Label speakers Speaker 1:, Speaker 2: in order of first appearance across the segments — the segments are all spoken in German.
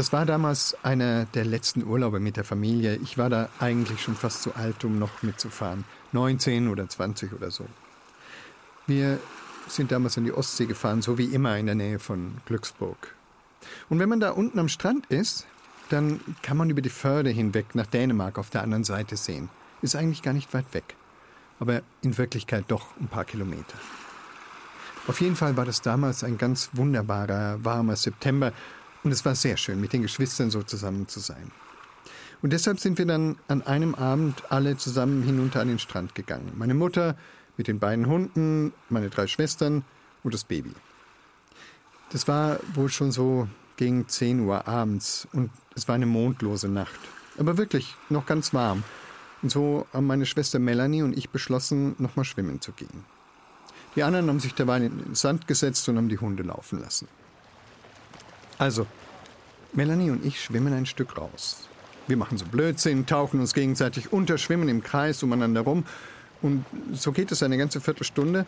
Speaker 1: Das war damals einer der letzten Urlaube mit der Familie. Ich war da eigentlich schon fast zu alt, um noch mitzufahren. 19 oder 20 oder so. Wir sind damals in die Ostsee gefahren, so wie immer in der Nähe von Glücksburg. Und wenn man da unten am Strand ist, dann kann man über die Förde hinweg nach Dänemark auf der anderen Seite sehen. Ist eigentlich gar nicht weit weg, aber in Wirklichkeit doch ein paar Kilometer. Auf jeden Fall war das damals ein ganz wunderbarer, warmer September und es war sehr schön, mit den Geschwistern so zusammen zu sein. Und deshalb sind wir dann an einem Abend alle zusammen hinunter an den Strand gegangen. Meine Mutter mit den beiden Hunden, meine drei Schwestern und das Baby. Das war wohl schon so gegen 10 Uhr abends und es war eine mondlose Nacht. Aber wirklich noch ganz warm. Und so haben meine Schwester Melanie und ich beschlossen, nochmal schwimmen zu gehen. Die anderen haben sich dabei in den Sand gesetzt und haben die Hunde laufen lassen. Also, Melanie und ich schwimmen ein Stück raus. Wir machen so Blödsinn, tauchen uns gegenseitig unter, schwimmen im Kreis umeinander rum. Und so geht es eine ganze Viertelstunde,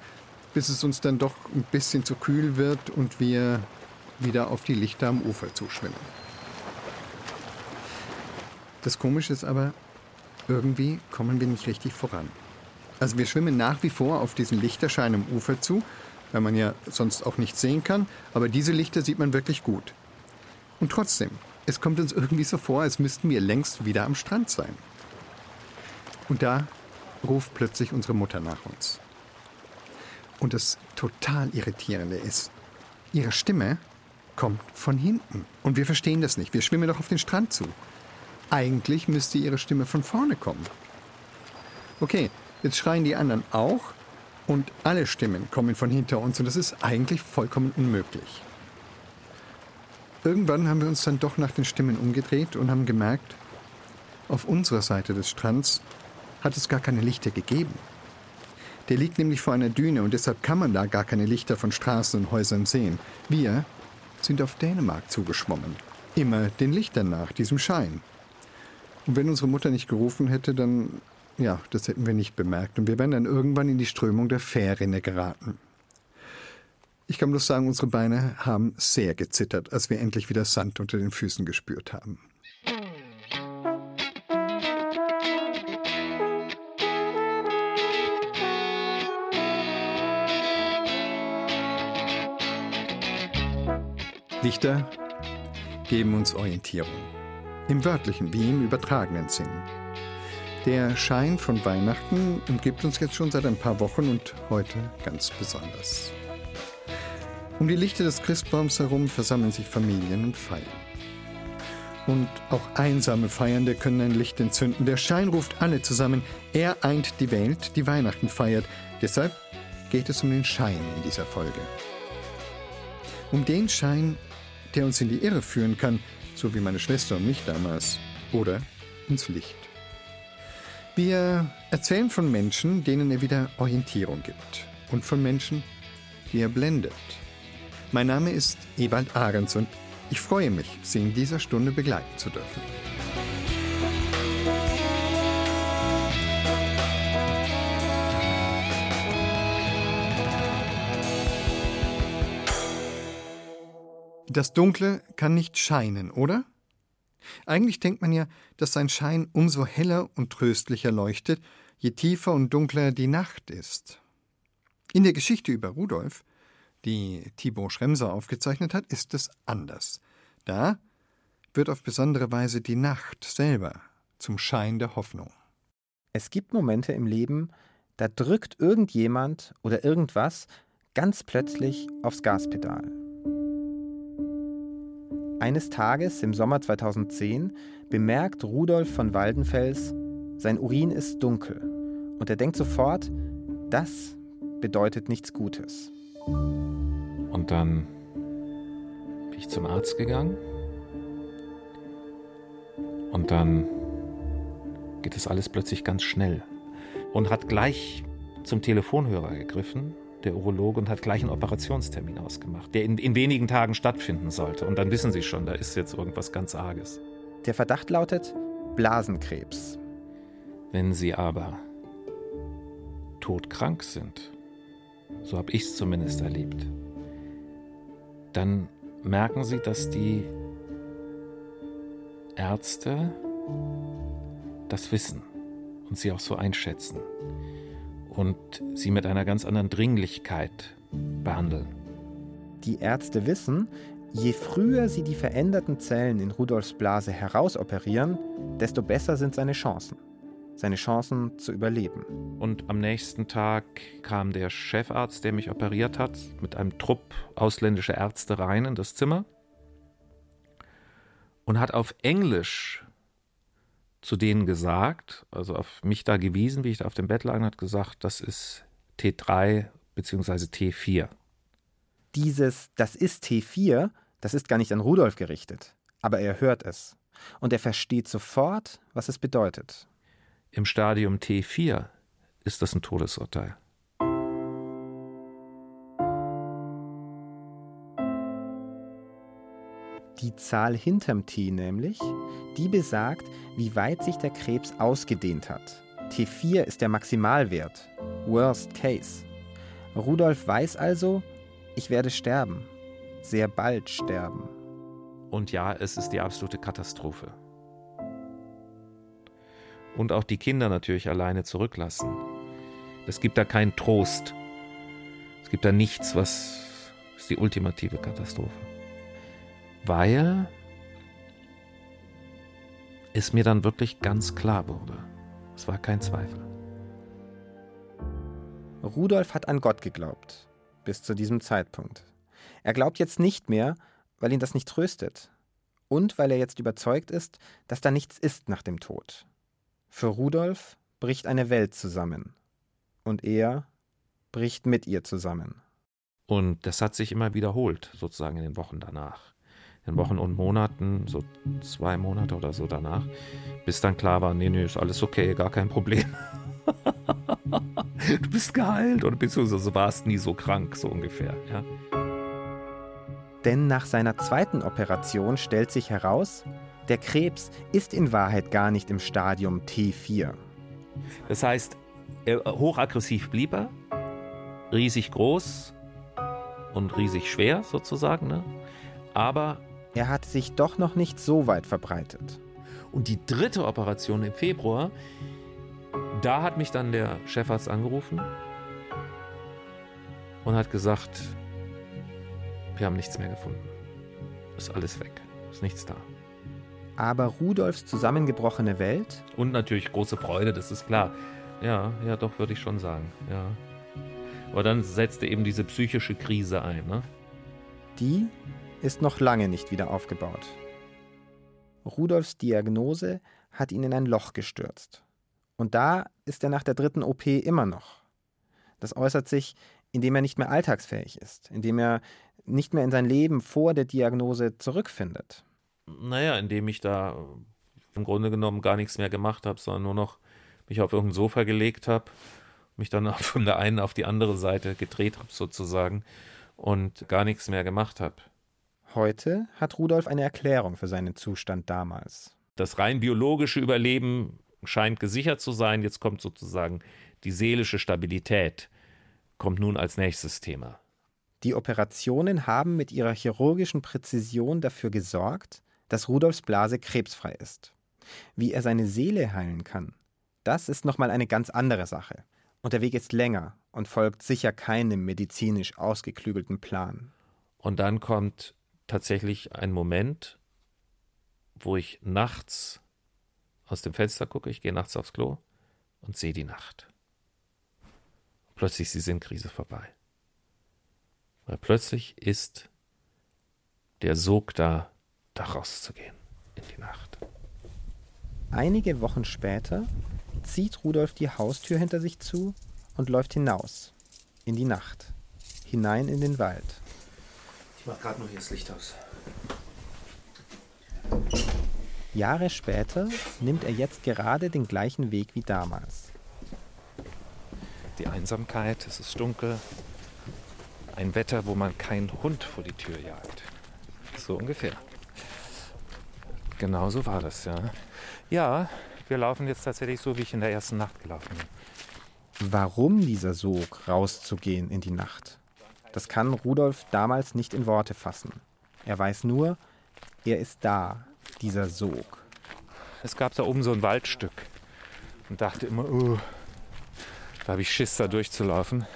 Speaker 1: bis es uns dann doch ein bisschen zu kühl wird und wir wieder auf die Lichter am Ufer zuschwimmen. Das Komische ist aber, irgendwie kommen wir nicht richtig voran. Also wir schwimmen nach wie vor auf diesen Lichterschein am Ufer zu, weil man ja sonst auch nichts sehen kann, aber diese Lichter sieht man wirklich gut. Und trotzdem, es kommt uns irgendwie so vor, als müssten wir längst wieder am Strand sein. Und da ruft plötzlich unsere Mutter nach uns. Und das total Irritierende ist, ihre Stimme kommt von hinten. Und wir verstehen das nicht. Wir schwimmen doch auf den Strand zu. Eigentlich müsste ihre Stimme von vorne kommen. Okay, jetzt schreien die anderen auch und alle Stimmen kommen von hinter uns und das ist eigentlich vollkommen unmöglich. Irgendwann haben wir uns dann doch nach den Stimmen umgedreht und haben gemerkt, auf unserer Seite des Strands hat es gar keine Lichter gegeben. Der liegt nämlich vor einer Düne und deshalb kann man da gar keine Lichter von Straßen und Häusern sehen. Wir sind auf Dänemark zugeschwommen. Immer den Lichtern nach, diesem Schein. Und wenn unsere Mutter nicht gerufen hätte, dann, ja, das hätten wir nicht bemerkt. Und wir wären dann irgendwann in die Strömung der Fährrinne geraten. Ich kann bloß sagen, unsere Beine haben sehr gezittert, als wir endlich wieder Sand unter den Füßen gespürt haben. Lichter geben uns Orientierung. Im wörtlichen wie im übertragenen Sinn. Der Schein von Weihnachten umgibt uns jetzt schon seit ein paar Wochen und heute ganz besonders. Um die Lichter des Christbaums herum versammeln sich Familien und feiern. Und auch einsame Feiernde können ein Licht entzünden. Der Schein ruft alle zusammen. Er eint die Welt, die Weihnachten feiert. Deshalb geht es um den Schein in dieser Folge. Um den Schein, der uns in die Irre führen kann, so wie meine Schwester und mich damals, oder ins Licht. Wir erzählen von Menschen, denen er wieder Orientierung gibt, und von Menschen, die er blendet. Mein Name ist Ewald Ahrens und ich freue mich, Sie in dieser Stunde begleiten zu dürfen. Das Dunkle kann nicht scheinen, oder? Eigentlich denkt man ja, dass sein Schein umso heller und tröstlicher leuchtet, je tiefer und dunkler die Nacht ist. In der Geschichte über Rudolf, die Thibaut Schremser aufgezeichnet hat, ist es anders. Da wird auf besondere Weise die Nacht selber zum Schein der Hoffnung.
Speaker 2: Es gibt Momente im Leben, da drückt irgendjemand oder irgendwas ganz plötzlich aufs Gaspedal. Eines Tages im Sommer 2010 bemerkt Rudolf von Waldenfels, sein Urin ist dunkel und er denkt sofort, das bedeutet nichts Gutes.
Speaker 3: Und dann bin ich zum Arzt gegangen und dann geht es alles plötzlich ganz schnell und hat gleich zum Telefonhörer gegriffen der Urologe und hat gleich einen Operationstermin ausgemacht, der in, in wenigen Tagen stattfinden sollte. Und dann wissen Sie schon, da ist jetzt irgendwas ganz Arges.
Speaker 2: Der Verdacht lautet Blasenkrebs.
Speaker 3: Wenn Sie aber todkrank sind, so habe ich es zumindest erlebt, dann merken Sie, dass die Ärzte das wissen und sie auch so einschätzen und sie mit einer ganz anderen Dringlichkeit behandeln.
Speaker 2: Die Ärzte wissen, je früher sie die veränderten Zellen in Rudolfs Blase herausoperieren, desto besser sind seine Chancen. Seine Chancen zu überleben.
Speaker 3: Und am nächsten Tag kam der Chefarzt, der mich operiert hat, mit einem Trupp ausländischer Ärzte rein in das Zimmer und hat auf Englisch zu denen gesagt, also auf mich da gewiesen, wie ich da auf dem Bett lag, und hat gesagt, das ist T3 bzw. T4.
Speaker 2: Dieses Das ist T4, das ist gar nicht an Rudolf gerichtet, aber er hört es und er versteht sofort, was es bedeutet.
Speaker 3: Im Stadium T4 ist das ein Todesurteil.
Speaker 2: Die Zahl hinterm T nämlich, die besagt, wie weit sich der Krebs ausgedehnt hat. T4 ist der Maximalwert, Worst Case. Rudolf weiß also, ich werde sterben, sehr bald sterben.
Speaker 3: Und ja, es ist die absolute Katastrophe. Und auch die Kinder natürlich alleine zurücklassen. Es gibt da keinen Trost. Es gibt da nichts, was ist die ultimative Katastrophe weil es mir dann wirklich ganz klar wurde. Es war kein Zweifel.
Speaker 2: Rudolf hat an Gott geglaubt, bis zu diesem Zeitpunkt. Er glaubt jetzt nicht mehr, weil ihn das nicht tröstet und weil er jetzt überzeugt ist, dass da nichts ist nach dem Tod. Für Rudolf bricht eine Welt zusammen und er bricht mit ihr zusammen.
Speaker 3: Und das hat sich immer wiederholt, sozusagen in den Wochen danach in Wochen und Monaten, so zwei Monate oder so danach, bis dann klar war, nee, nee, ist alles okay, gar kein Problem. du bist geheilt oder beziehungsweise warst nie so krank, so ungefähr, ja.
Speaker 2: Denn nach seiner zweiten Operation stellt sich heraus, der Krebs ist in Wahrheit gar nicht im Stadium T4.
Speaker 3: Das heißt, hochaggressiv blieb er, riesig groß und riesig schwer sozusagen, ne? aber
Speaker 2: er hat sich doch noch nicht so weit verbreitet.
Speaker 3: Und die dritte Operation im Februar, da hat mich dann der Chefarzt angerufen und hat gesagt, wir haben nichts mehr gefunden. Ist alles weg. Ist nichts da.
Speaker 2: Aber Rudolfs zusammengebrochene Welt?
Speaker 3: Und natürlich große Freude, das ist klar. Ja, ja, doch, würde ich schon sagen. Ja. Aber dann setzte eben diese psychische Krise ein. Ne?
Speaker 2: Die ist noch lange nicht wieder aufgebaut. Rudolfs Diagnose hat ihn in ein Loch gestürzt. Und da ist er nach der dritten OP immer noch. Das äußert sich, indem er nicht mehr alltagsfähig ist, indem er nicht mehr in sein Leben vor der Diagnose zurückfindet.
Speaker 3: Naja, indem ich da im Grunde genommen gar nichts mehr gemacht habe, sondern nur noch mich auf irgendein Sofa gelegt habe, mich dann von der einen auf die andere Seite gedreht habe sozusagen und gar nichts mehr gemacht habe.
Speaker 2: Heute hat Rudolf eine Erklärung für seinen Zustand damals.
Speaker 3: Das rein biologische Überleben scheint gesichert zu sein. Jetzt kommt sozusagen die seelische Stabilität, kommt nun als nächstes Thema.
Speaker 2: Die Operationen haben mit ihrer chirurgischen Präzision dafür gesorgt, dass Rudolfs Blase krebsfrei ist. Wie er seine Seele heilen kann, das ist nochmal eine ganz andere Sache. Und der Weg ist länger und folgt sicher keinem medizinisch ausgeklügelten Plan.
Speaker 3: Und dann kommt tatsächlich ein Moment, wo ich nachts aus dem Fenster gucke, ich gehe nachts aufs Klo und sehe die Nacht. Plötzlich ist die Sinnkrise vorbei. Weil plötzlich ist der Sog da, da rauszugehen in die Nacht.
Speaker 2: Einige Wochen später zieht Rudolf die Haustür hinter sich zu und läuft hinaus in die Nacht, hinein in den Wald.
Speaker 3: Ich mach gerade noch hier das Licht aus.
Speaker 2: Jahre später nimmt er jetzt gerade den gleichen Weg wie damals.
Speaker 3: Die Einsamkeit, es ist dunkel. Ein Wetter, wo man keinen Hund vor die Tür jagt. So ungefähr. Genau so war das, ja. Ja, wir laufen jetzt tatsächlich so, wie ich in der ersten Nacht gelaufen bin.
Speaker 2: Warum dieser Sog, rauszugehen in die Nacht? Das kann Rudolf damals nicht in Worte fassen. Er weiß nur, er ist da, dieser Sog.
Speaker 3: es gab da oben so ein Waldstück und dachte immer, oh, da habe ich Schiss, da durchzulaufen.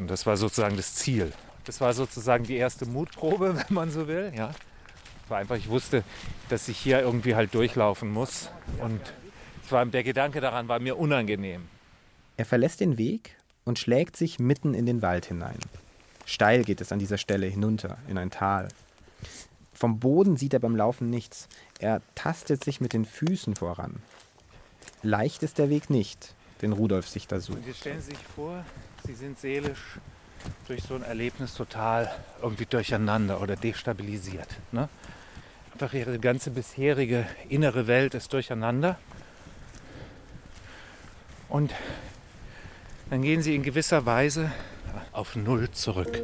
Speaker 3: Und das war sozusagen das Ziel. Das war sozusagen die erste Mutprobe, wenn man so will. Ja. War einfach, ich wusste, dass ich hier irgendwie halt durchlaufen muss. Und war, der Gedanke daran war mir unangenehm.
Speaker 2: Er verlässt den Weg und schlägt sich mitten in den Wald hinein. Steil geht es an dieser Stelle hinunter in ein Tal. Vom Boden sieht er beim Laufen nichts. Er tastet sich mit den Füßen voran. Leicht ist der Weg nicht, den Rudolf sich da sucht. Und
Speaker 3: jetzt stellen Sie sich vor, Sie sind seelisch durch so ein Erlebnis total irgendwie durcheinander oder destabilisiert. Ne? Einfach Ihre ganze bisherige innere Welt ist durcheinander. Und dann gehen Sie in gewisser Weise auf Null zurück.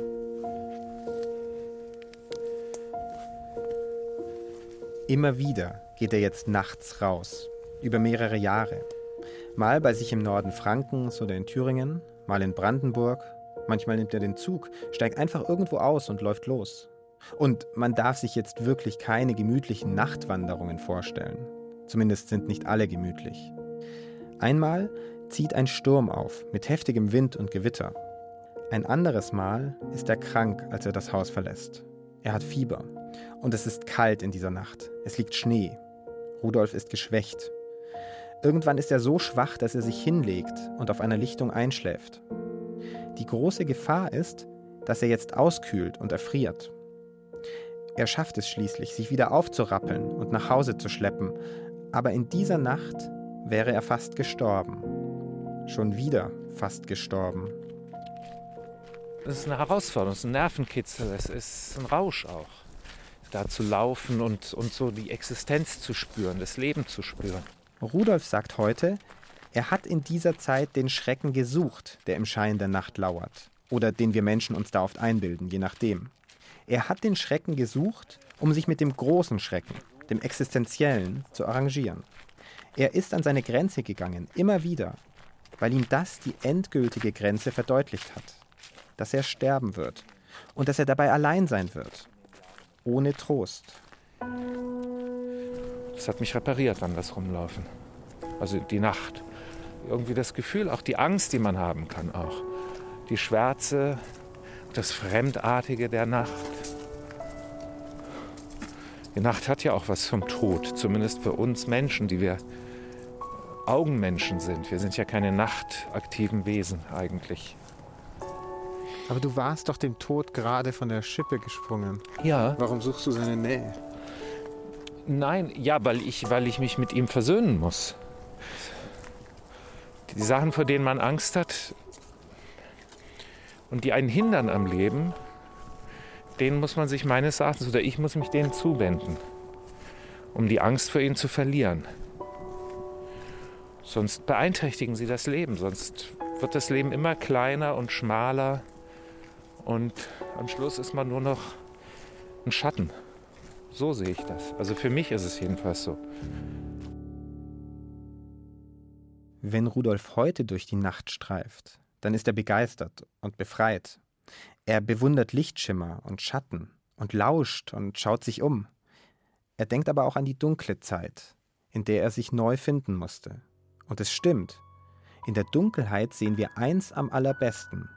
Speaker 2: Immer wieder geht er jetzt nachts raus, über mehrere Jahre. Mal bei sich im Norden Frankens oder in Thüringen, mal in Brandenburg. Manchmal nimmt er den Zug, steigt einfach irgendwo aus und läuft los. Und man darf sich jetzt wirklich keine gemütlichen Nachtwanderungen vorstellen. Zumindest sind nicht alle gemütlich. Einmal zieht ein Sturm auf mit heftigem Wind und Gewitter. Ein anderes Mal ist er krank, als er das Haus verlässt. Er hat Fieber. Und es ist kalt in dieser Nacht. Es liegt Schnee. Rudolf ist geschwächt. Irgendwann ist er so schwach, dass er sich hinlegt und auf einer Lichtung einschläft. Die große Gefahr ist, dass er jetzt auskühlt und erfriert. Er schafft es schließlich, sich wieder aufzurappeln und nach Hause zu schleppen, aber in dieser Nacht wäre er fast gestorben. Schon wieder fast gestorben.
Speaker 3: Es ist eine Herausforderung, es ist ein Nervenkitzel, es ist ein Rausch auch. Da zu laufen und, und so die Existenz zu spüren, das Leben zu spüren.
Speaker 2: Rudolf sagt heute, er hat in dieser Zeit den Schrecken gesucht, der im Schein der Nacht lauert. Oder den wir Menschen uns da oft einbilden, je nachdem. Er hat den Schrecken gesucht, um sich mit dem großen Schrecken, dem existenziellen, zu arrangieren. Er ist an seine Grenze gegangen, immer wieder, weil ihm das die endgültige Grenze verdeutlicht hat. Dass er sterben wird und dass er dabei allein sein wird. Ohne Trost.
Speaker 3: Das hat mich repariert an das Rumlaufen. Also die Nacht. Irgendwie das Gefühl, auch die Angst, die man haben kann, auch. Die Schwärze, das Fremdartige der Nacht. Die Nacht hat ja auch was vom Tod, zumindest für uns Menschen, die wir Augenmenschen sind. Wir sind ja keine nachtaktiven Wesen eigentlich.
Speaker 2: Aber du warst doch dem Tod gerade von der Schippe gesprungen.
Speaker 3: Ja.
Speaker 2: Warum suchst du seine Nähe?
Speaker 3: Nein, ja, weil ich, weil ich mich mit ihm versöhnen muss. Die Sachen, vor denen man Angst hat und die einen hindern am Leben, denen muss man sich meines Erachtens oder ich muss mich denen zuwenden, um die Angst vor ihnen zu verlieren. Sonst beeinträchtigen sie das Leben, sonst wird das Leben immer kleiner und schmaler und am Schluss ist man nur noch ein Schatten. So sehe ich das. Also für mich ist es jedenfalls so.
Speaker 2: Wenn Rudolf heute durch die Nacht streift, dann ist er begeistert und befreit. Er bewundert Lichtschimmer und Schatten und lauscht und schaut sich um. Er denkt aber auch an die dunkle Zeit, in der er sich neu finden musste. Und es stimmt. In der Dunkelheit sehen wir eins am allerbesten.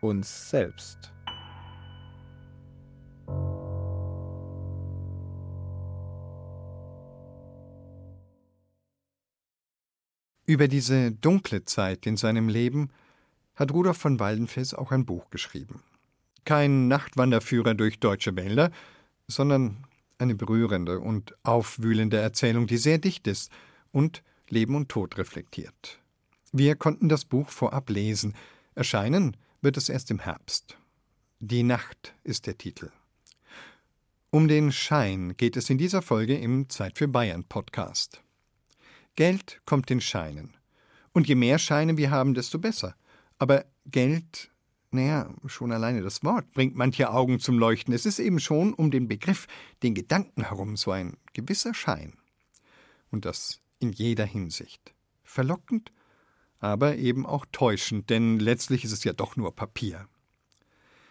Speaker 2: Uns selbst.
Speaker 1: Über diese dunkle Zeit in seinem Leben hat Rudolf von Waldenfels auch ein Buch geschrieben. Kein Nachtwanderführer durch deutsche Wälder, sondern eine berührende und aufwühlende Erzählung, die sehr dicht ist und Leben und Tod reflektiert. Wir konnten das Buch vorab lesen. Erscheinen wird es erst im Herbst. Die Nacht ist der Titel. Um den Schein geht es in dieser Folge im Zeit für Bayern Podcast. Geld kommt in Scheinen. Und je mehr Scheine wir haben, desto besser. Aber Geld, naja, schon alleine das Wort bringt manche Augen zum Leuchten. Es ist eben schon um den Begriff, den Gedanken herum so ein gewisser Schein. Und das in jeder Hinsicht. Verlockend, aber eben auch täuschend, denn letztlich ist es ja doch nur Papier.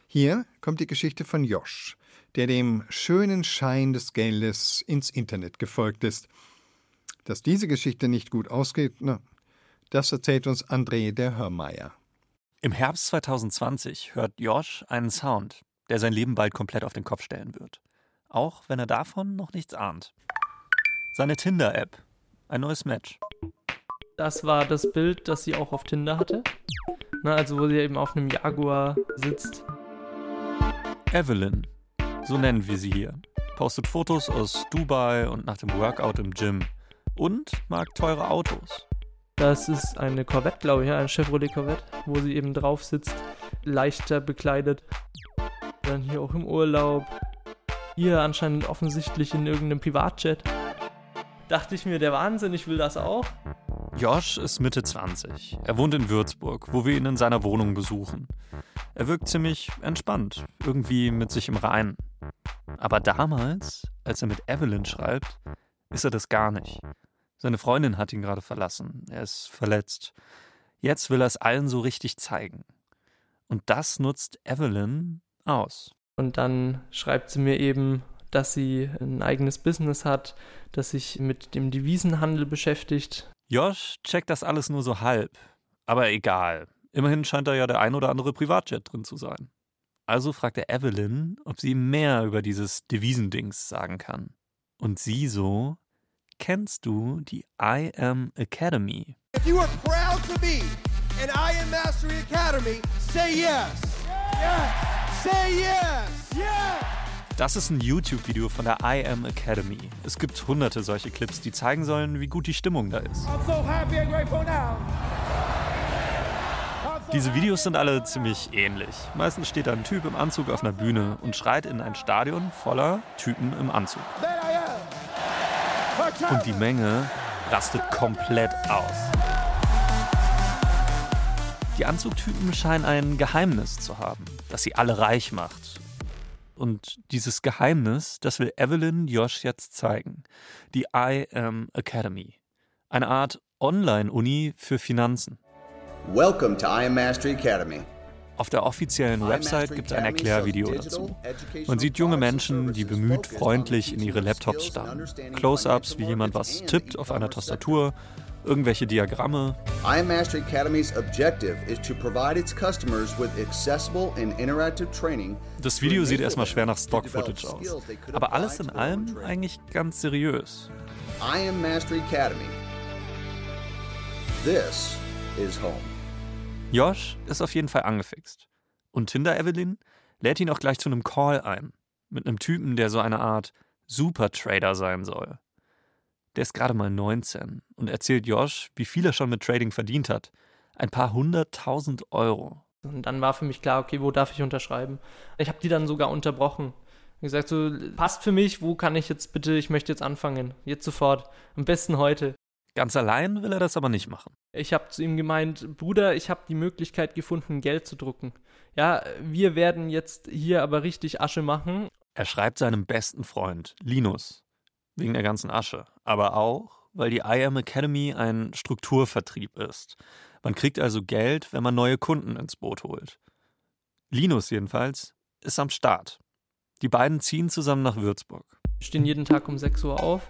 Speaker 1: Hier kommt die Geschichte von Josch, der dem schönen Schein des Geldes ins Internet gefolgt ist. Dass diese Geschichte nicht gut ausgeht, na, das erzählt uns André der Hörmeier.
Speaker 4: Im Herbst 2020 hört Josh einen Sound, der sein Leben bald komplett auf den Kopf stellen wird. Auch wenn er davon noch nichts ahnt. Seine Tinder-App. Ein neues Match.
Speaker 5: Das war das Bild, das sie auch auf Tinder hatte. Na, also wo sie eben auf einem Jaguar sitzt.
Speaker 4: Evelyn, so nennen wir sie hier, postet Fotos aus Dubai und nach dem Workout im Gym und mag teure Autos.
Speaker 5: Das ist eine Corvette, glaube ich, ja, eine Chevrolet Corvette, wo sie eben drauf sitzt, leichter bekleidet. Dann hier auch im Urlaub. Hier anscheinend offensichtlich in irgendeinem Privatjet. Dachte ich mir, der Wahnsinn, ich will das auch.
Speaker 4: Josh ist Mitte 20. Er wohnt in Würzburg, wo wir ihn in seiner Wohnung besuchen. Er wirkt ziemlich entspannt, irgendwie mit sich im Reinen. Aber damals, als er mit Evelyn schreibt, ist er das gar nicht. Seine Freundin hat ihn gerade verlassen. Er ist verletzt. Jetzt will er es allen so richtig zeigen. Und das nutzt Evelyn aus.
Speaker 5: Und dann schreibt sie mir eben, dass sie ein eigenes Business hat, das sich mit dem Devisenhandel beschäftigt.
Speaker 4: Josh checkt das alles nur so halb. Aber egal. Immerhin scheint da ja der ein oder andere Privatjet drin zu sein. Also fragt er Evelyn, ob sie mehr über dieses Devisendings sagen kann. Und sie so, kennst du die I Am Academy? If you are proud to be an I Am Mastery Academy, say yes. Yes. Say yes. Yes. Das ist ein YouTube-Video von der I Am Academy. Es gibt hunderte solche Clips, die zeigen sollen, wie gut die Stimmung da ist. Diese Videos sind alle ziemlich ähnlich. Meistens steht da ein Typ im Anzug auf einer Bühne und schreit in ein Stadion voller Typen im Anzug. Und die Menge rastet komplett aus. Die Anzugtypen scheinen ein Geheimnis zu haben, das sie alle reich macht. Und dieses Geheimnis, das will Evelyn Josh jetzt zeigen. Die I Am Academy. Eine Art Online-Uni für Finanzen. Welcome to I Am Mastery Academy. Auf der offiziellen Website gibt es ein Erklärvideo dazu. Man sieht junge Menschen, die bemüht freundlich in ihre Laptops starren. Close-ups, wie jemand was tippt auf einer Tastatur, irgendwelche Diagramme. I Mastery Academy's objective is to provide its customers with accessible and interactive training. Das Video sieht erstmal schwer nach Stock-Footage aus, aber alles in allem eigentlich ganz seriös. I Am Mastery Academy. This is home. Josh ist auf jeden Fall angefixt. Und Tinder Evelyn lädt ihn auch gleich zu einem Call ein. Mit einem Typen, der so eine Art Super-Trader sein soll. Der ist gerade mal 19 und erzählt Josh, wie viel er schon mit Trading verdient hat. Ein paar hunderttausend Euro.
Speaker 5: Und dann war für mich klar, okay, wo darf ich unterschreiben? Ich habe die dann sogar unterbrochen. Ich gesagt, so, passt für mich, wo kann ich jetzt bitte, ich möchte jetzt anfangen. Jetzt sofort. Am besten heute.
Speaker 4: Ganz allein will er das aber nicht machen.
Speaker 5: Ich habe zu ihm gemeint, Bruder, ich habe die Möglichkeit gefunden, Geld zu drucken. Ja, wir werden jetzt hier aber richtig Asche machen.
Speaker 4: Er schreibt seinem besten Freund, Linus, wegen der ganzen Asche, aber auch, weil die I Am Academy ein Strukturvertrieb ist. Man kriegt also Geld, wenn man neue Kunden ins Boot holt. Linus jedenfalls ist am Start. Die beiden ziehen zusammen nach Würzburg.
Speaker 5: Wir stehen jeden Tag um 6 Uhr auf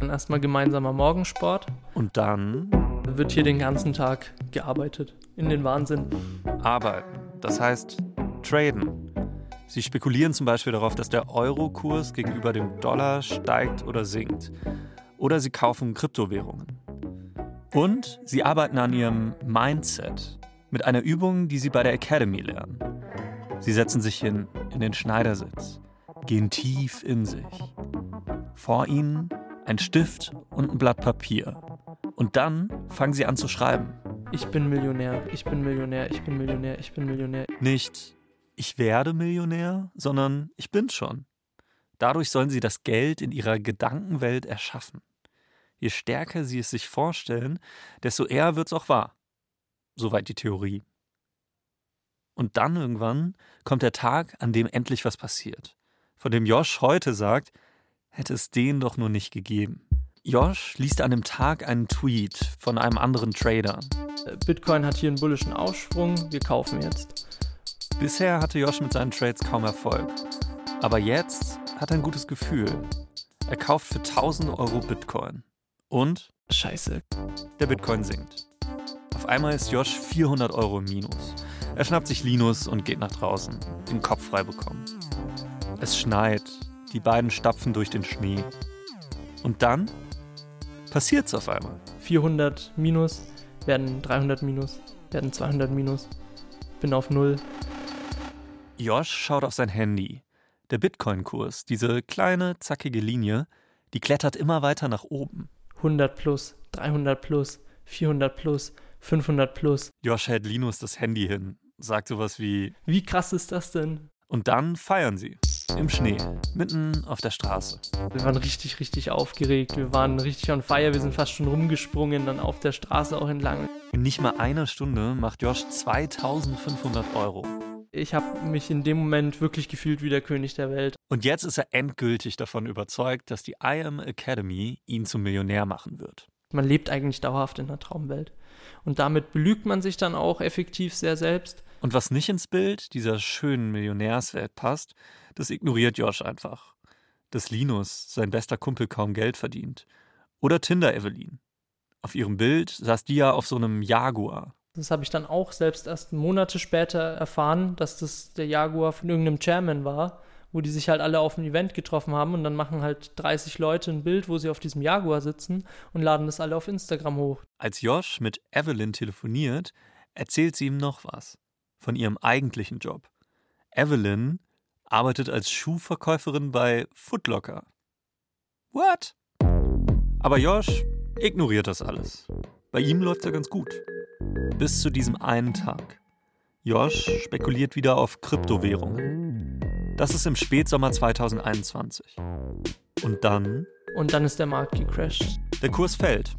Speaker 5: dann erstmal gemeinsamer Morgensport.
Speaker 4: Und dann
Speaker 5: wird hier den ganzen Tag gearbeitet. In den Wahnsinn.
Speaker 4: Arbeiten. Das heißt traden. Sie spekulieren zum Beispiel darauf, dass der Euro-Kurs gegenüber dem Dollar steigt oder sinkt. Oder sie kaufen Kryptowährungen. Und sie arbeiten an ihrem Mindset mit einer Übung, die sie bei der Academy lernen. Sie setzen sich hin in den Schneidersitz, gehen tief in sich. Vor ihnen ein Stift und ein Blatt Papier. Und dann fangen sie an zu schreiben.
Speaker 5: Ich bin Millionär, ich bin Millionär, ich bin Millionär, ich bin Millionär.
Speaker 4: Nicht ich werde Millionär, sondern ich bin schon. Dadurch sollen sie das Geld in ihrer Gedankenwelt erschaffen. Je stärker sie es sich vorstellen, desto eher wird es auch wahr. Soweit die Theorie. Und dann irgendwann kommt der Tag, an dem endlich was passiert. Von dem Josh heute sagt, hätte es den doch nur nicht gegeben. Josh liest an dem Tag einen Tweet von einem anderen Trader.
Speaker 5: Bitcoin hat hier einen bullischen Aufschwung, wir kaufen jetzt.
Speaker 4: Bisher hatte Josh mit seinen Trades kaum Erfolg. Aber jetzt hat er ein gutes Gefühl. Er kauft für 1000 Euro Bitcoin. Und
Speaker 5: Scheiße.
Speaker 4: der Bitcoin sinkt. Auf einmal ist Josh 400 Euro im Minus. Er schnappt sich Linus und geht nach draußen, den Kopf frei bekommen. Es schneit, die beiden stapfen durch den Schnee. Und dann passiert's auf einmal.
Speaker 5: 400 minus werden 300 minus, werden 200 minus. Bin auf Null.
Speaker 4: Josh schaut auf sein Handy. Der Bitcoin-Kurs, diese kleine, zackige Linie, die klettert immer weiter nach oben.
Speaker 5: 100 plus, 300 plus, 400 plus, 500 plus.
Speaker 4: Josh hält Linus das Handy hin, sagt sowas wie
Speaker 5: Wie krass ist das denn?
Speaker 4: und dann feiern sie. Im Schnee, mitten auf der Straße.
Speaker 5: Wir waren richtig, richtig aufgeregt. Wir waren richtig on fire. Wir sind fast schon rumgesprungen, dann auf der Straße auch entlang.
Speaker 4: In nicht mal einer Stunde macht Josh 2500 Euro.
Speaker 5: Ich habe mich in dem Moment wirklich gefühlt wie der König der Welt.
Speaker 4: Und jetzt ist er endgültig davon überzeugt, dass die I Am Academy ihn zum Millionär machen wird.
Speaker 5: Man lebt eigentlich dauerhaft in einer Traumwelt. Und damit belügt man sich dann auch effektiv sehr selbst.
Speaker 4: Und was nicht ins Bild dieser schönen Millionärswelt passt, das ignoriert Josh einfach. Dass Linus, sein bester Kumpel, kaum Geld verdient. Oder Tinder Evelyn. Auf ihrem Bild saß die ja auf so einem Jaguar.
Speaker 5: Das habe ich dann auch selbst erst Monate später erfahren, dass das der Jaguar von irgendeinem Chairman war, wo die sich halt alle auf ein Event getroffen haben und dann machen halt 30 Leute ein Bild, wo sie auf diesem Jaguar sitzen und laden das alle auf Instagram hoch.
Speaker 4: Als Josh mit Evelyn telefoniert, erzählt sie ihm noch was. Von ihrem eigentlichen Job. Evelyn arbeitet als Schuhverkäuferin bei Footlocker. What? Aber Josh ignoriert das alles. Bei ihm läuft's ja ganz gut. Bis zu diesem einen Tag. Josh spekuliert wieder auf Kryptowährungen. Das ist im Spätsommer 2021. Und dann,
Speaker 5: Und dann ist der Markt gecrashed.
Speaker 4: der Kurs fällt.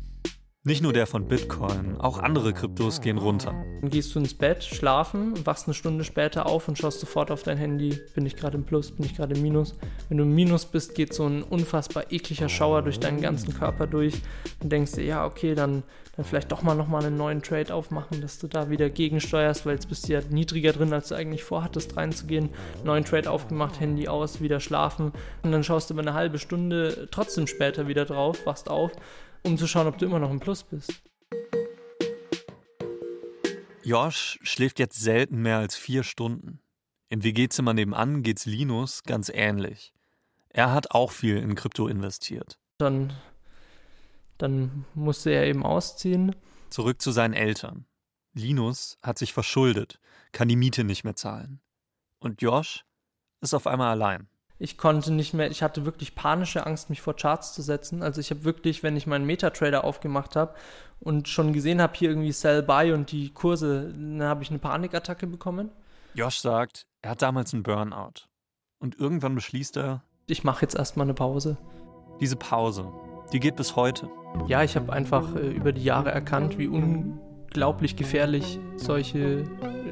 Speaker 4: Nicht nur der von Bitcoin, auch andere Kryptos gehen runter.
Speaker 5: Dann gehst du ins Bett, schlafen, wachst eine Stunde später auf und schaust sofort auf dein Handy. Bin ich gerade im Plus, bin ich gerade im Minus? Wenn du im Minus bist, geht so ein unfassbar ekliger Schauer durch deinen ganzen Körper durch. Und denkst dir, ja, okay, dann, dann vielleicht doch mal nochmal einen neuen Trade aufmachen, dass du da wieder gegensteuerst, weil jetzt bist du ja niedriger drin, als du eigentlich vorhattest reinzugehen. Neuen Trade aufgemacht, Handy aus, wieder schlafen. Und dann schaust du über eine halbe Stunde trotzdem später wieder drauf, wachst auf, um zu schauen, ob du immer noch im Plus bist.
Speaker 4: Josh schläft jetzt selten mehr als vier Stunden. Im WG-Zimmer nebenan geht's Linus ganz ähnlich. Er hat auch viel in Krypto investiert.
Speaker 5: Dann, dann musste er eben ausziehen.
Speaker 4: Zurück zu seinen Eltern. Linus hat sich verschuldet, kann die Miete nicht mehr zahlen. Und Josh ist auf einmal allein.
Speaker 5: Ich konnte nicht mehr, ich hatte wirklich panische Angst, mich vor Charts zu setzen. Also ich habe wirklich, wenn ich meinen Metatrader aufgemacht habe und schon gesehen habe, hier irgendwie Sell Buy und die Kurse, dann habe ich eine Panikattacke bekommen.
Speaker 4: Josh sagt, er hat damals einen Burnout. Und irgendwann beschließt er,
Speaker 5: Ich mache jetzt erstmal eine Pause.
Speaker 4: diese Pause, die geht bis heute.
Speaker 5: Ja, ich habe einfach äh, über die Jahre erkannt, wie unglaublich gefährlich solche,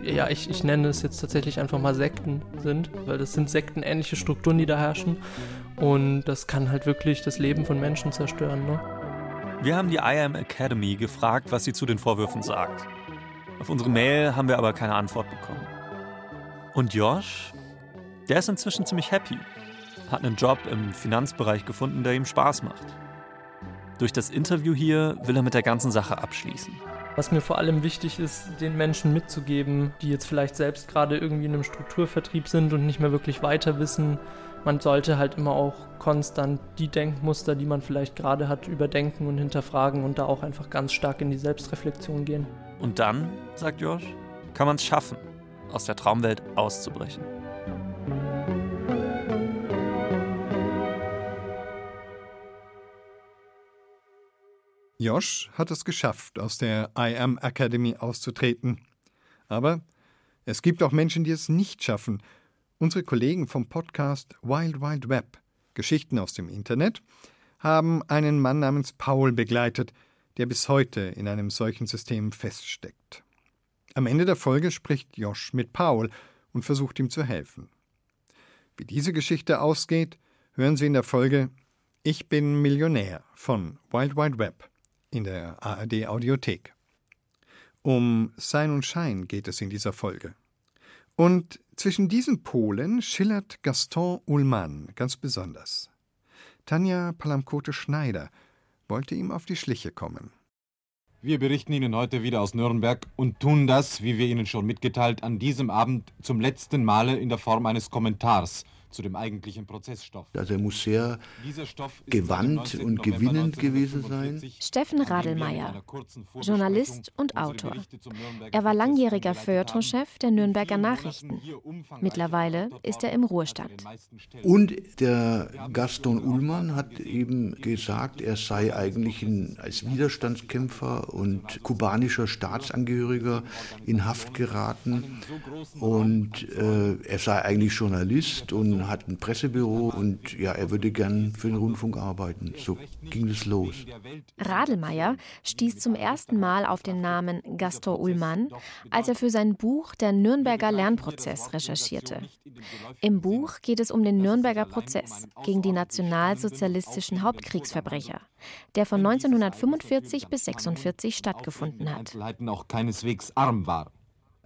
Speaker 5: ja, ich, ich nenne es jetzt tatsächlich einfach mal Sekten sind, weil das sind sektenähnliche Strukturen, die da herrschen. Und das kann halt wirklich das Leben von Menschen zerstören. Ne?
Speaker 4: Wir haben die IAM Academy gefragt, was sie zu den Vorwürfen sagt. Auf unsere Mail haben wir aber keine Antwort bekommen. Und Josh, der ist inzwischen ziemlich happy. Hat einen Job im Finanzbereich gefunden, der ihm Spaß macht. Durch das Interview hier will er mit der ganzen Sache abschließen.
Speaker 5: Was mir vor allem wichtig ist, den Menschen mitzugeben, die jetzt vielleicht selbst gerade irgendwie in einem Strukturvertrieb sind und nicht mehr wirklich weiter wissen. Man sollte halt immer auch konstant die Denkmuster, die man vielleicht gerade hat, überdenken und hinterfragen und da auch einfach ganz stark in die Selbstreflexion gehen.
Speaker 4: Und dann, sagt Josh, kann man es schaffen, aus der Traumwelt auszubrechen.
Speaker 1: Josh hat es geschafft, aus der I Am Academy auszutreten. Aber es gibt auch Menschen, die es nicht schaffen. Unsere Kollegen vom Podcast Wild Wild Web, Geschichten aus dem Internet, haben einen Mann namens Paul begleitet, der bis heute in einem solchen System feststeckt. Am Ende der Folge spricht Josh mit Paul und versucht ihm zu helfen. Wie diese Geschichte ausgeht, hören Sie in der Folge Ich bin Millionär von Wild Wild Web in der ARD Audiothek. Um Sein und Schein geht es in dieser Folge. Und zwischen diesen Polen schillert Gaston Ullmann ganz besonders. Tanja Palamkote-Schneider wollte ihm auf die Schliche kommen.
Speaker 6: Wir berichten Ihnen heute wieder aus Nürnberg und tun das, wie wir Ihnen schon mitgeteilt, an diesem Abend zum letzten Male in der Form eines Kommentars zu dem eigentlichen Prozessstoff.
Speaker 7: Also er muss sehr gewandt und gewinnend gewesen sein.
Speaker 8: Steffen Radelmeier, Journalist und Autor. Er war langjähriger Feuilletonchef der Nürnberger Nachrichten. Mittlerweile ist er im Ruhestand.
Speaker 7: Und der Gaston Ullmann hat eben gesagt, er sei eigentlich in, als Widerstandskämpfer und kubanischer Staatsangehöriger in Haft geraten. Und äh, er sei eigentlich Journalist und hat ein Pressebüro und ja, er würde gern für den Rundfunk arbeiten. So ging es los.
Speaker 8: Radelmeier stieß zum ersten Mal auf den Namen Gaston Ullmann, als er für sein Buch Der Nürnberger Lernprozess recherchierte. Im Buch geht es um den Nürnberger Prozess gegen die nationalsozialistischen Hauptkriegsverbrecher, der von 1945 bis 1946 stattgefunden hat.
Speaker 6: auch keineswegs arm war.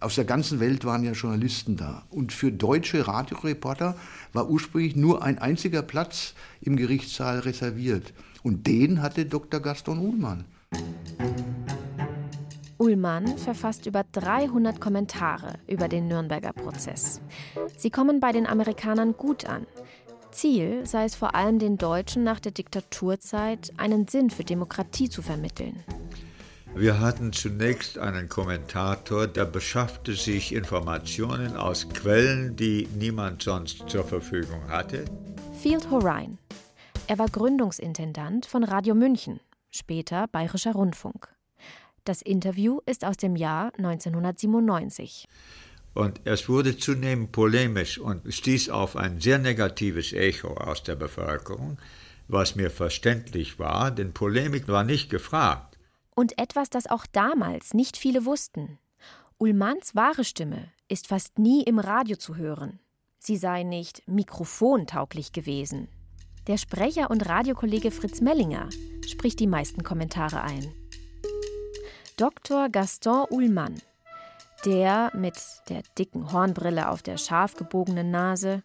Speaker 7: Aus der ganzen Welt waren ja Journalisten da. Und für deutsche Radioreporter war ursprünglich nur ein einziger Platz im Gerichtssaal reserviert. Und den hatte Dr. Gaston Ullmann.
Speaker 8: Ullmann verfasst über 300 Kommentare über den Nürnberger Prozess. Sie kommen bei den Amerikanern gut an. Ziel sei es vor allem den Deutschen nach der Diktaturzeit, einen Sinn für Demokratie zu vermitteln.
Speaker 9: Wir hatten zunächst einen Kommentator, der beschaffte sich Informationen aus Quellen, die niemand sonst zur Verfügung hatte.
Speaker 8: Field Horine. Er war Gründungsintendant von Radio München, später Bayerischer Rundfunk. Das Interview ist aus dem Jahr 1997.
Speaker 9: Und es wurde zunehmend polemisch und stieß auf ein sehr negatives Echo aus der Bevölkerung, was mir verständlich war, denn Polemik war nicht gefragt.
Speaker 8: Und etwas, das auch damals nicht viele wussten. Ullmanns wahre Stimme ist fast nie im Radio zu hören. Sie sei nicht mikrofontauglich gewesen. Der Sprecher und Radiokollege Fritz Mellinger spricht die meisten Kommentare ein. Dr. Gaston Ullmann, der mit der dicken Hornbrille auf der scharf gebogenen Nase,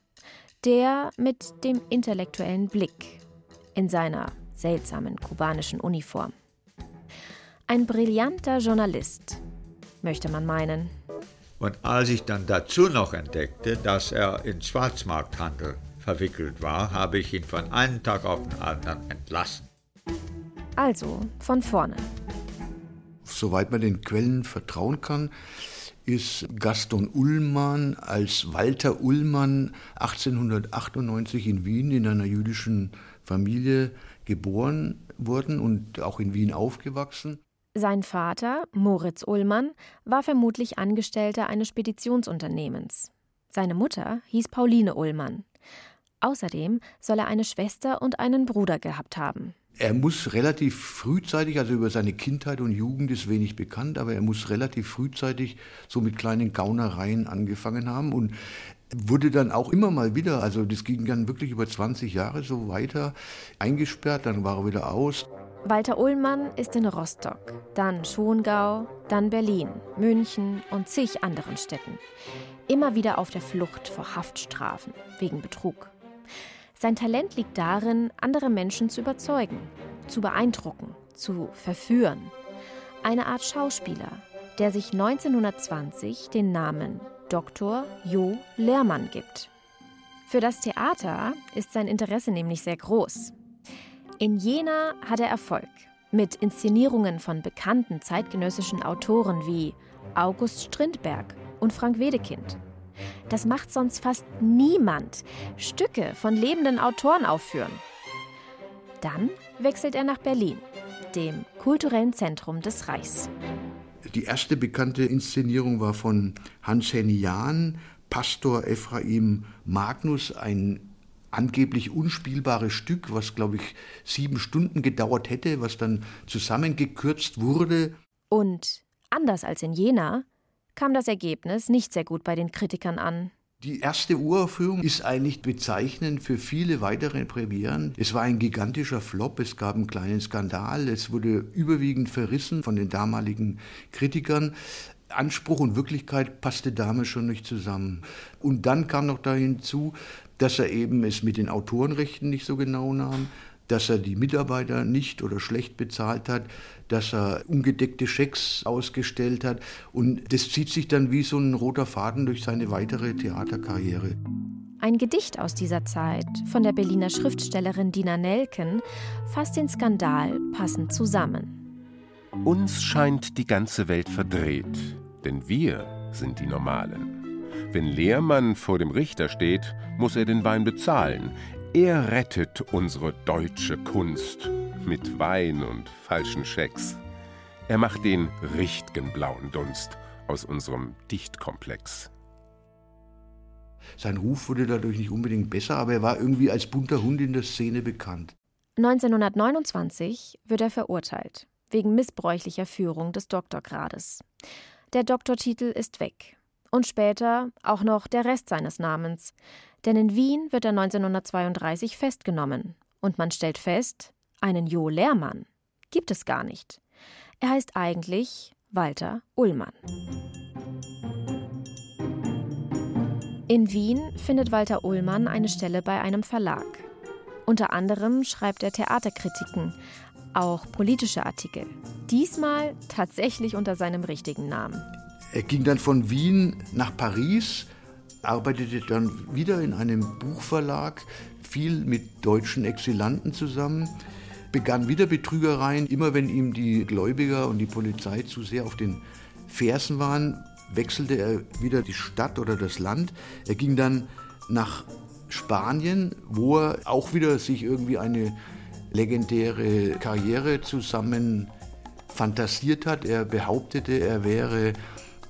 Speaker 8: der mit dem intellektuellen Blick in seiner seltsamen kubanischen Uniform. Ein brillanter Journalist, möchte man meinen.
Speaker 9: Und als ich dann dazu noch entdeckte, dass er in Schwarzmarkthandel verwickelt war, habe ich ihn von einem Tag auf den anderen entlassen.
Speaker 8: Also von vorne.
Speaker 7: Soweit man den Quellen vertrauen kann, ist Gaston Ullmann als Walter Ullmann 1898 in Wien in einer jüdischen Familie geboren worden und auch in Wien aufgewachsen.
Speaker 8: Sein Vater, Moritz Ullmann, war vermutlich Angestellter eines Speditionsunternehmens. Seine Mutter hieß Pauline Ullmann. Außerdem soll er eine Schwester und einen Bruder gehabt haben.
Speaker 7: Er muss relativ frühzeitig, also über seine Kindheit und Jugend ist wenig bekannt, aber er muss relativ frühzeitig so mit kleinen Gaunereien angefangen haben und wurde dann auch immer mal wieder, also das ging dann wirklich über 20 Jahre so weiter, eingesperrt, dann war er wieder aus.
Speaker 8: Walter Ullmann ist in Rostock, dann Schongau, dann Berlin, München und zig anderen Städten. Immer wieder auf der Flucht vor Haftstrafen wegen Betrug. Sein Talent liegt darin, andere Menschen zu überzeugen, zu beeindrucken, zu verführen. Eine Art Schauspieler, der sich 1920 den Namen Dr. Jo Lehrmann gibt. Für das Theater ist sein Interesse nämlich sehr groß. In Jena hat er Erfolg mit Inszenierungen von bekannten zeitgenössischen Autoren wie August Strindberg und Frank Wedekind. Das macht sonst fast niemand. Stücke von lebenden Autoren aufführen. Dann wechselt er nach Berlin, dem kulturellen Zentrum des Reichs.
Speaker 7: Die erste bekannte Inszenierung war von Hans-Henny Jahn, Pastor Ephraim Magnus, ein angeblich unspielbares Stück, was, glaube ich, sieben Stunden gedauert hätte, was dann zusammengekürzt wurde.
Speaker 8: Und anders als in Jena kam das Ergebnis nicht sehr gut bei den Kritikern an.
Speaker 7: Die erste Uraufführung ist eigentlich bezeichnend für viele weitere Premieren. Es war ein gigantischer Flop, es gab einen kleinen Skandal, es wurde überwiegend verrissen von den damaligen Kritikern. Anspruch und Wirklichkeit passte damals schon nicht zusammen. Und dann kam noch da hinzu, dass er eben es mit den Autorenrechten nicht so genau nahm, dass er die Mitarbeiter nicht oder schlecht bezahlt hat, dass er ungedeckte Schecks ausgestellt hat. Und das zieht sich dann wie so ein roter Faden durch seine weitere Theaterkarriere.
Speaker 8: Ein Gedicht aus dieser Zeit von der Berliner Schriftstellerin Dina Nelken fasst den Skandal passend zusammen.
Speaker 10: Uns scheint die ganze Welt verdreht, denn wir sind die Normalen. Wenn Lehrmann vor dem Richter steht, muss er den Wein bezahlen. Er rettet unsere deutsche Kunst mit Wein und falschen Schecks. Er macht den richtigen blauen Dunst aus unserem Dichtkomplex.
Speaker 7: Sein Ruf wurde dadurch nicht unbedingt besser, aber er war irgendwie als bunter Hund in der Szene bekannt.
Speaker 8: 1929 wird er verurteilt, wegen missbräuchlicher Führung des Doktorgrades. Der Doktortitel ist weg. Und später auch noch der Rest seines Namens. Denn in Wien wird er 1932 festgenommen. Und man stellt fest, einen Jo Lehrmann gibt es gar nicht. Er heißt eigentlich Walter Ullmann. In Wien findet Walter Ullmann eine Stelle bei einem Verlag. Unter anderem schreibt er Theaterkritiken, auch politische Artikel. Diesmal tatsächlich unter seinem richtigen Namen.
Speaker 7: Er ging dann von Wien nach Paris, arbeitete dann wieder in einem Buchverlag, viel mit deutschen Exilanten zusammen, begann wieder Betrügereien. Immer wenn ihm die Gläubiger und die Polizei zu sehr auf den Fersen waren, wechselte er wieder die Stadt oder das Land. Er ging dann nach Spanien, wo er auch wieder sich irgendwie eine legendäre Karriere zusammen fantasiert hat. Er behauptete, er wäre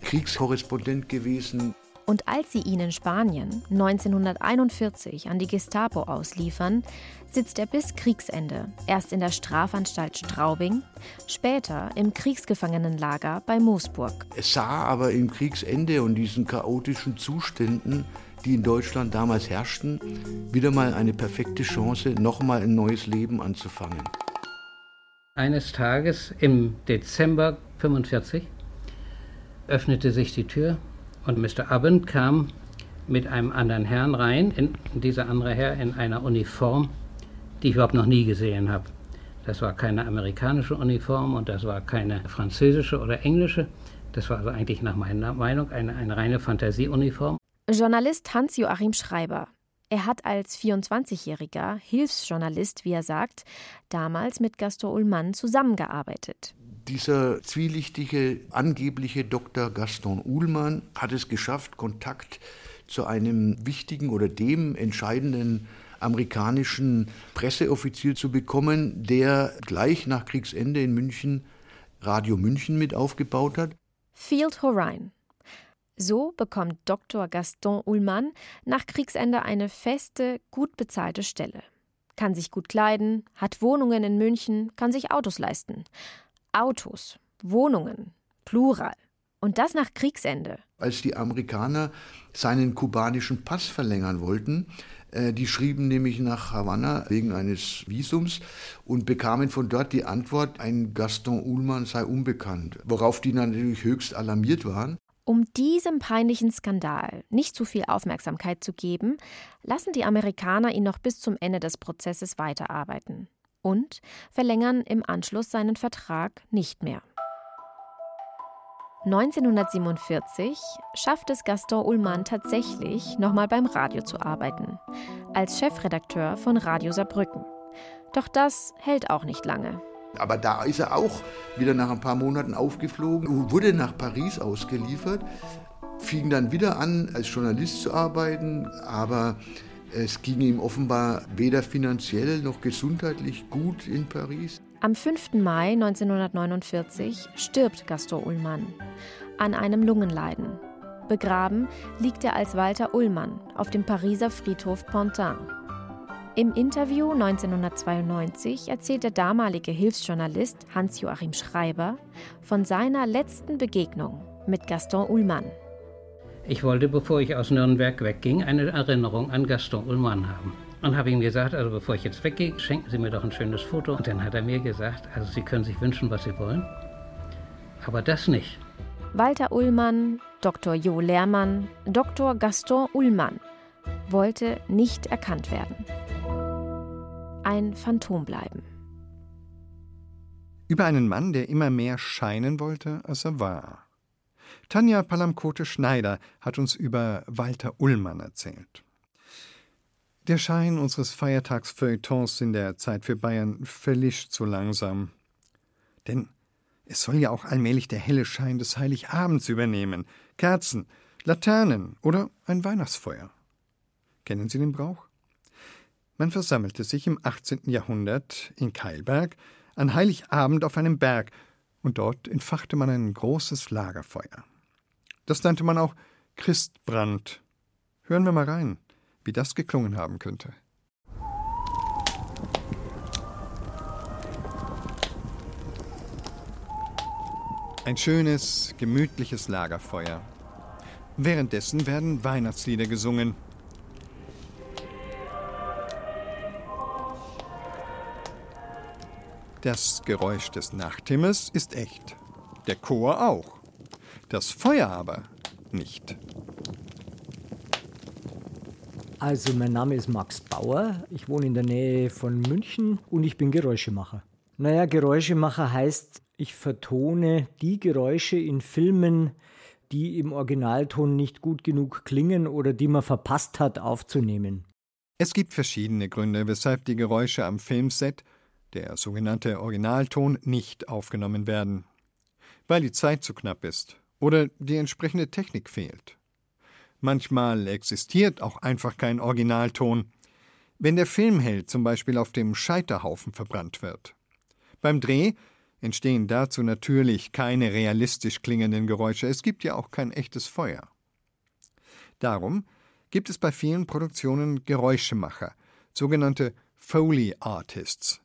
Speaker 7: Kriegskorrespondent gewesen.
Speaker 8: Und als sie ihn in Spanien 1941 an die Gestapo ausliefern, sitzt er bis Kriegsende erst in der Strafanstalt Straubing, später im Kriegsgefangenenlager bei Moosburg.
Speaker 7: Es sah aber im Kriegsende und diesen chaotischen Zuständen, die in Deutschland damals herrschten, wieder mal eine perfekte Chance, nochmal ein neues Leben anzufangen.
Speaker 11: Eines Tages im Dezember 1945 öffnete sich die Tür und Mr. Abend kam mit einem anderen Herrn rein, in, dieser andere Herr in einer Uniform, die ich überhaupt noch nie gesehen habe. Das war keine amerikanische Uniform und das war keine französische oder englische. Das war also eigentlich nach meiner Meinung eine, eine reine Fantasieuniform.
Speaker 8: Journalist Hans-Joachim Schreiber. Er hat als 24-jähriger Hilfsjournalist, wie er sagt, damals mit Gaston Ullmann zusammengearbeitet.
Speaker 7: Dieser zwielichtige, angebliche Dr. Gaston Uhlmann hat es geschafft, Kontakt zu einem wichtigen oder dem entscheidenden amerikanischen Presseoffizier zu bekommen, der gleich nach Kriegsende in München Radio München mit aufgebaut hat.
Speaker 8: Field Horine. So bekommt Dr. Gaston Ullmann nach Kriegsende eine feste, gut bezahlte Stelle. Kann sich gut kleiden, hat Wohnungen in München, kann sich Autos leisten. Autos, Wohnungen, Plural. Und das nach Kriegsende.
Speaker 7: Als die Amerikaner seinen kubanischen Pass verlängern wollten, äh, die schrieben nämlich nach Havanna wegen eines Visums und bekamen von dort die Antwort, ein Gaston Ullmann sei unbekannt, worauf die natürlich höchst alarmiert waren.
Speaker 8: Um diesem peinlichen Skandal nicht zu viel Aufmerksamkeit zu geben, lassen die Amerikaner ihn noch bis zum Ende des Prozesses weiterarbeiten und verlängern im Anschluss seinen Vertrag nicht mehr. 1947 schafft es Gaston Ullmann tatsächlich, nochmal beim Radio zu arbeiten, als Chefredakteur von Radio Saarbrücken. Doch das hält auch nicht lange.
Speaker 7: Aber da ist er auch wieder nach ein paar Monaten aufgeflogen wurde nach Paris ausgeliefert, fing dann wieder an, als Journalist zu arbeiten, aber es ging ihm offenbar weder finanziell noch gesundheitlich gut in Paris.
Speaker 8: Am 5. Mai 1949 stirbt Gaston Ullmann an einem Lungenleiden. Begraben liegt er als Walter Ullmann auf dem Pariser Friedhof Pontin. Im Interview 1992 erzählt der damalige Hilfsjournalist Hans-Joachim Schreiber von seiner letzten Begegnung mit Gaston Ullmann.
Speaker 11: Ich wollte, bevor ich aus Nürnberg wegging, eine Erinnerung an Gaston Ullmann haben. Und habe ihm gesagt, also bevor ich jetzt weggehe, schenken Sie mir doch ein schönes Foto. Und dann hat er mir gesagt, also Sie können sich wünschen, was Sie wollen, aber das nicht.
Speaker 8: Walter Ullmann, Dr. Jo Lehrmann, Dr. Gaston Ullmann wollte nicht erkannt werden. Ein Phantom bleiben.
Speaker 1: Über einen Mann, der immer mehr scheinen wollte, als er war. Tanja Palamkote-Schneider hat uns über Walter Ullmann erzählt. Der Schein unseres Feiertagsfeuilletons in der Zeit für Bayern verlischt so langsam. Denn es soll ja auch allmählich der helle Schein des Heiligabends übernehmen. Kerzen, Laternen oder ein Weihnachtsfeuer. Kennen Sie den Brauch? Man versammelte sich im 18. Jahrhundert in Keilberg an Heiligabend auf einem Berg und dort entfachte man ein großes Lagerfeuer. Das nannte man auch Christbrand. Hören wir mal rein, wie das geklungen haben könnte. Ein schönes, gemütliches Lagerfeuer. Währenddessen werden Weihnachtslieder gesungen. Das Geräusch des Nachthimmels ist echt. Der Chor auch. Das Feuer aber nicht.
Speaker 12: Also mein Name ist Max Bauer, ich wohne in der Nähe von München und ich bin Geräuschemacher. Naja, Geräuschemacher heißt, ich vertone die Geräusche in Filmen, die im Originalton nicht gut genug klingen oder die man verpasst hat aufzunehmen.
Speaker 1: Es gibt verschiedene Gründe, weshalb die Geräusche am Filmset der sogenannte Originalton, nicht aufgenommen werden, weil die Zeit zu knapp ist oder die entsprechende Technik fehlt. Manchmal existiert auch einfach kein Originalton, wenn der Filmheld zum Beispiel auf dem Scheiterhaufen verbrannt wird. Beim Dreh entstehen dazu natürlich keine realistisch klingenden Geräusche, es gibt ja auch kein echtes Feuer. Darum gibt es bei vielen Produktionen Geräuschemacher, sogenannte Foley Artists,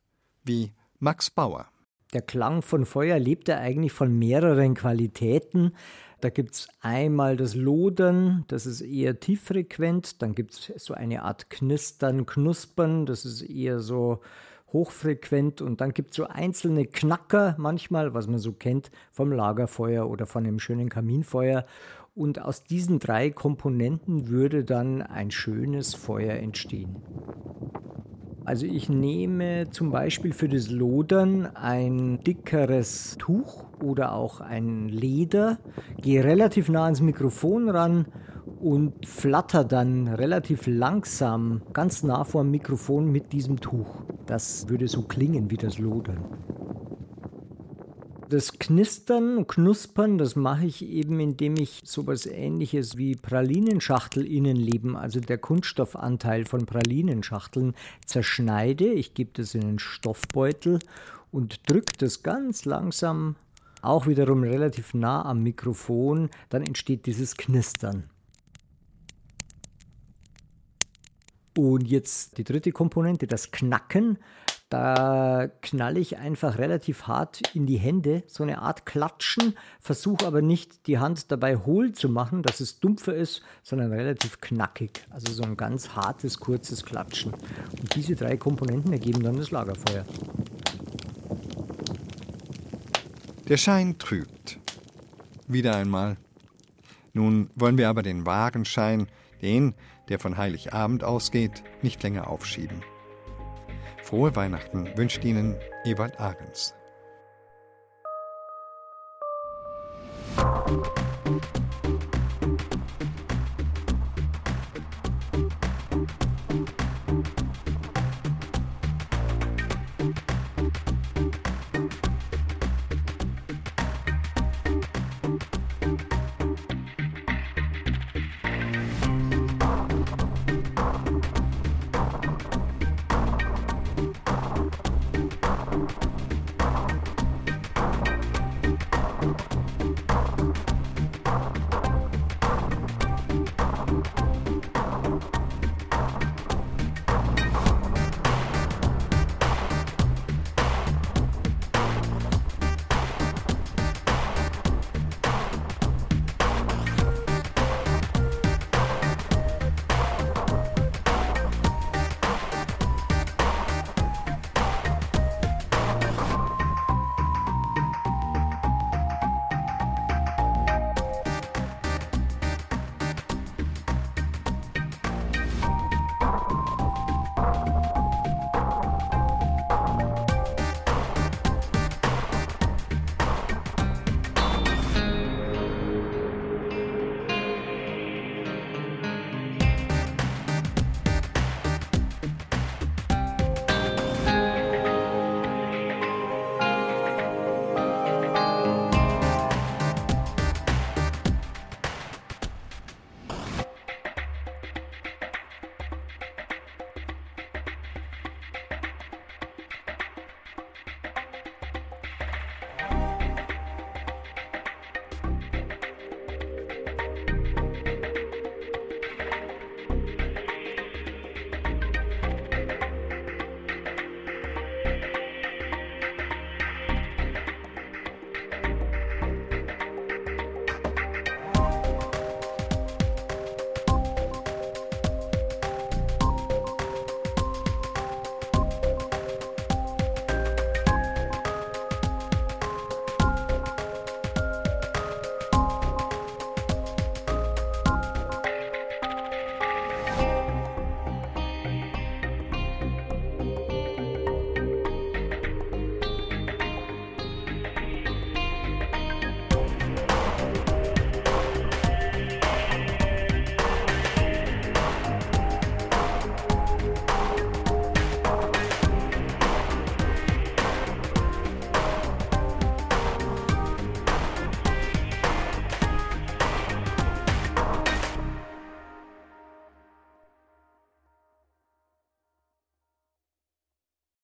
Speaker 1: wie Max Bauer.
Speaker 12: Der Klang von Feuer lebt ja eigentlich von mehreren Qualitäten. Da gibt es einmal das Lodern, das ist eher tieffrequent. Dann gibt es so eine Art Knistern, Knuspern, das ist eher so hochfrequent. Und dann gibt es so einzelne Knacker manchmal, was man so kennt vom Lagerfeuer oder von einem schönen Kaminfeuer. Und aus diesen drei Komponenten würde dann ein schönes Feuer entstehen. Also ich nehme zum Beispiel für das Lodern ein dickeres Tuch oder auch ein Leder, gehe relativ nah ans Mikrofon ran und flatter dann relativ langsam ganz nah vor dem Mikrofon mit diesem Tuch. Das würde so klingen wie das Lodern. Das Knistern und Knuspern, das mache ich eben, indem ich sowas ähnliches wie Pralinenschachtel-Innenleben, also der Kunststoffanteil von Pralinenschachteln, zerschneide. Ich gebe das in einen Stoffbeutel und drücke das ganz langsam, auch wiederum relativ nah am Mikrofon, dann entsteht dieses Knistern. Und jetzt die dritte Komponente, das Knacken. Da knalle ich einfach relativ hart in die Hände, so eine Art Klatschen, versuche aber nicht die Hand dabei hohl zu machen, dass es dumpfer ist, sondern relativ knackig. Also so ein ganz hartes, kurzes Klatschen. Und diese drei Komponenten ergeben dann das Lagerfeuer.
Speaker 1: Der Schein trügt. Wieder einmal. Nun wollen wir aber den wahren Schein, den, der von Heiligabend ausgeht, nicht länger aufschieben. Frohe Weihnachten wünscht Ihnen Ewald Ahrens.